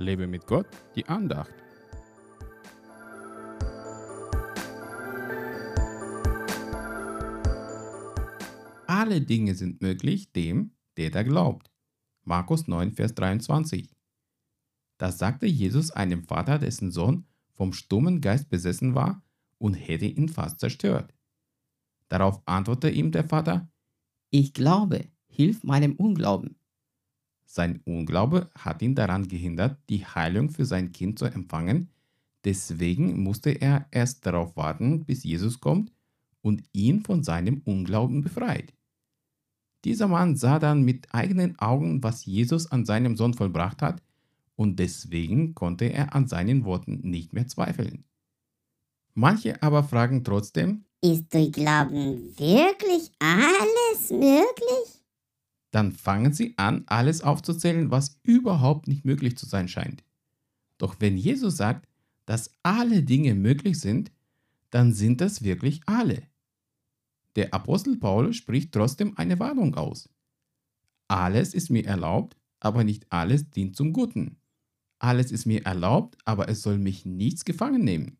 Lebe mit Gott, die Andacht. Alle Dinge sind möglich dem, der da glaubt. Markus 9, Vers 23. Da sagte Jesus einem Vater, dessen Sohn vom stummen Geist besessen war und hätte ihn fast zerstört. Darauf antwortete ihm der Vater, Ich glaube, hilf meinem Unglauben. Sein Unglaube hat ihn daran gehindert, die Heilung für sein Kind zu empfangen, deswegen musste er erst darauf warten, bis Jesus kommt und ihn von seinem Unglauben befreit. Dieser Mann sah dann mit eigenen Augen, was Jesus an seinem Sohn vollbracht hat, und deswegen konnte er an seinen Worten nicht mehr zweifeln. Manche aber fragen trotzdem, Ist durch Glauben wirklich alles möglich? Dann fangen sie an, alles aufzuzählen, was überhaupt nicht möglich zu sein scheint. Doch wenn Jesus sagt, dass alle Dinge möglich sind, dann sind das wirklich alle. Der Apostel Paulus spricht trotzdem eine Warnung aus. Alles ist mir erlaubt, aber nicht alles dient zum Guten. Alles ist mir erlaubt, aber es soll mich nichts gefangen nehmen.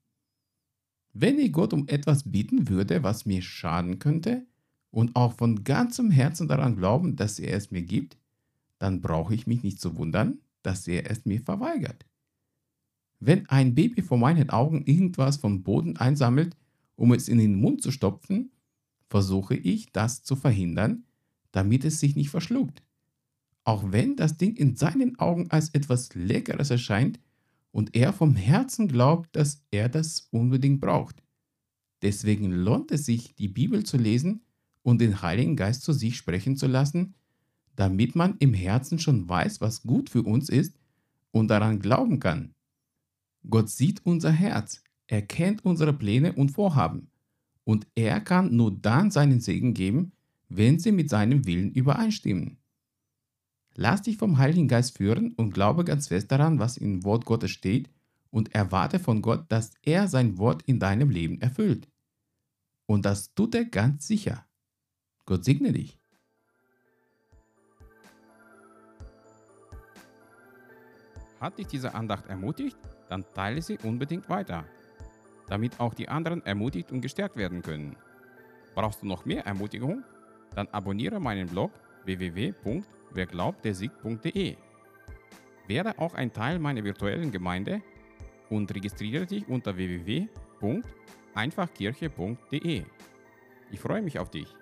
Wenn ich Gott um etwas bieten würde, was mir schaden könnte, und auch von ganzem Herzen daran glauben, dass er es mir gibt, dann brauche ich mich nicht zu wundern, dass er es mir verweigert. Wenn ein Baby vor meinen Augen irgendwas vom Boden einsammelt, um es in den Mund zu stopfen, versuche ich, das zu verhindern, damit es sich nicht verschluckt. Auch wenn das Ding in seinen Augen als etwas Leckeres erscheint und er vom Herzen glaubt, dass er das unbedingt braucht. Deswegen lohnt es sich, die Bibel zu lesen und den Heiligen Geist zu sich sprechen zu lassen, damit man im Herzen schon weiß, was gut für uns ist und daran glauben kann. Gott sieht unser Herz, er kennt unsere Pläne und Vorhaben und er kann nur dann seinen Segen geben, wenn sie mit seinem Willen übereinstimmen. Lass dich vom Heiligen Geist führen und glaube ganz fest daran, was im Wort Gottes steht und erwarte von Gott, dass er sein Wort in deinem Leben erfüllt. Und das tut er ganz sicher. Gott segne dich. Hat dich diese Andacht ermutigt? Dann teile sie unbedingt weiter, damit auch die anderen ermutigt und gestärkt werden können. Brauchst du noch mehr Ermutigung? Dann abonniere meinen Blog www.werglaubtdersieg.de. Werde auch ein Teil meiner virtuellen Gemeinde und registriere dich unter www.einfachkirche.de. Ich freue mich auf dich.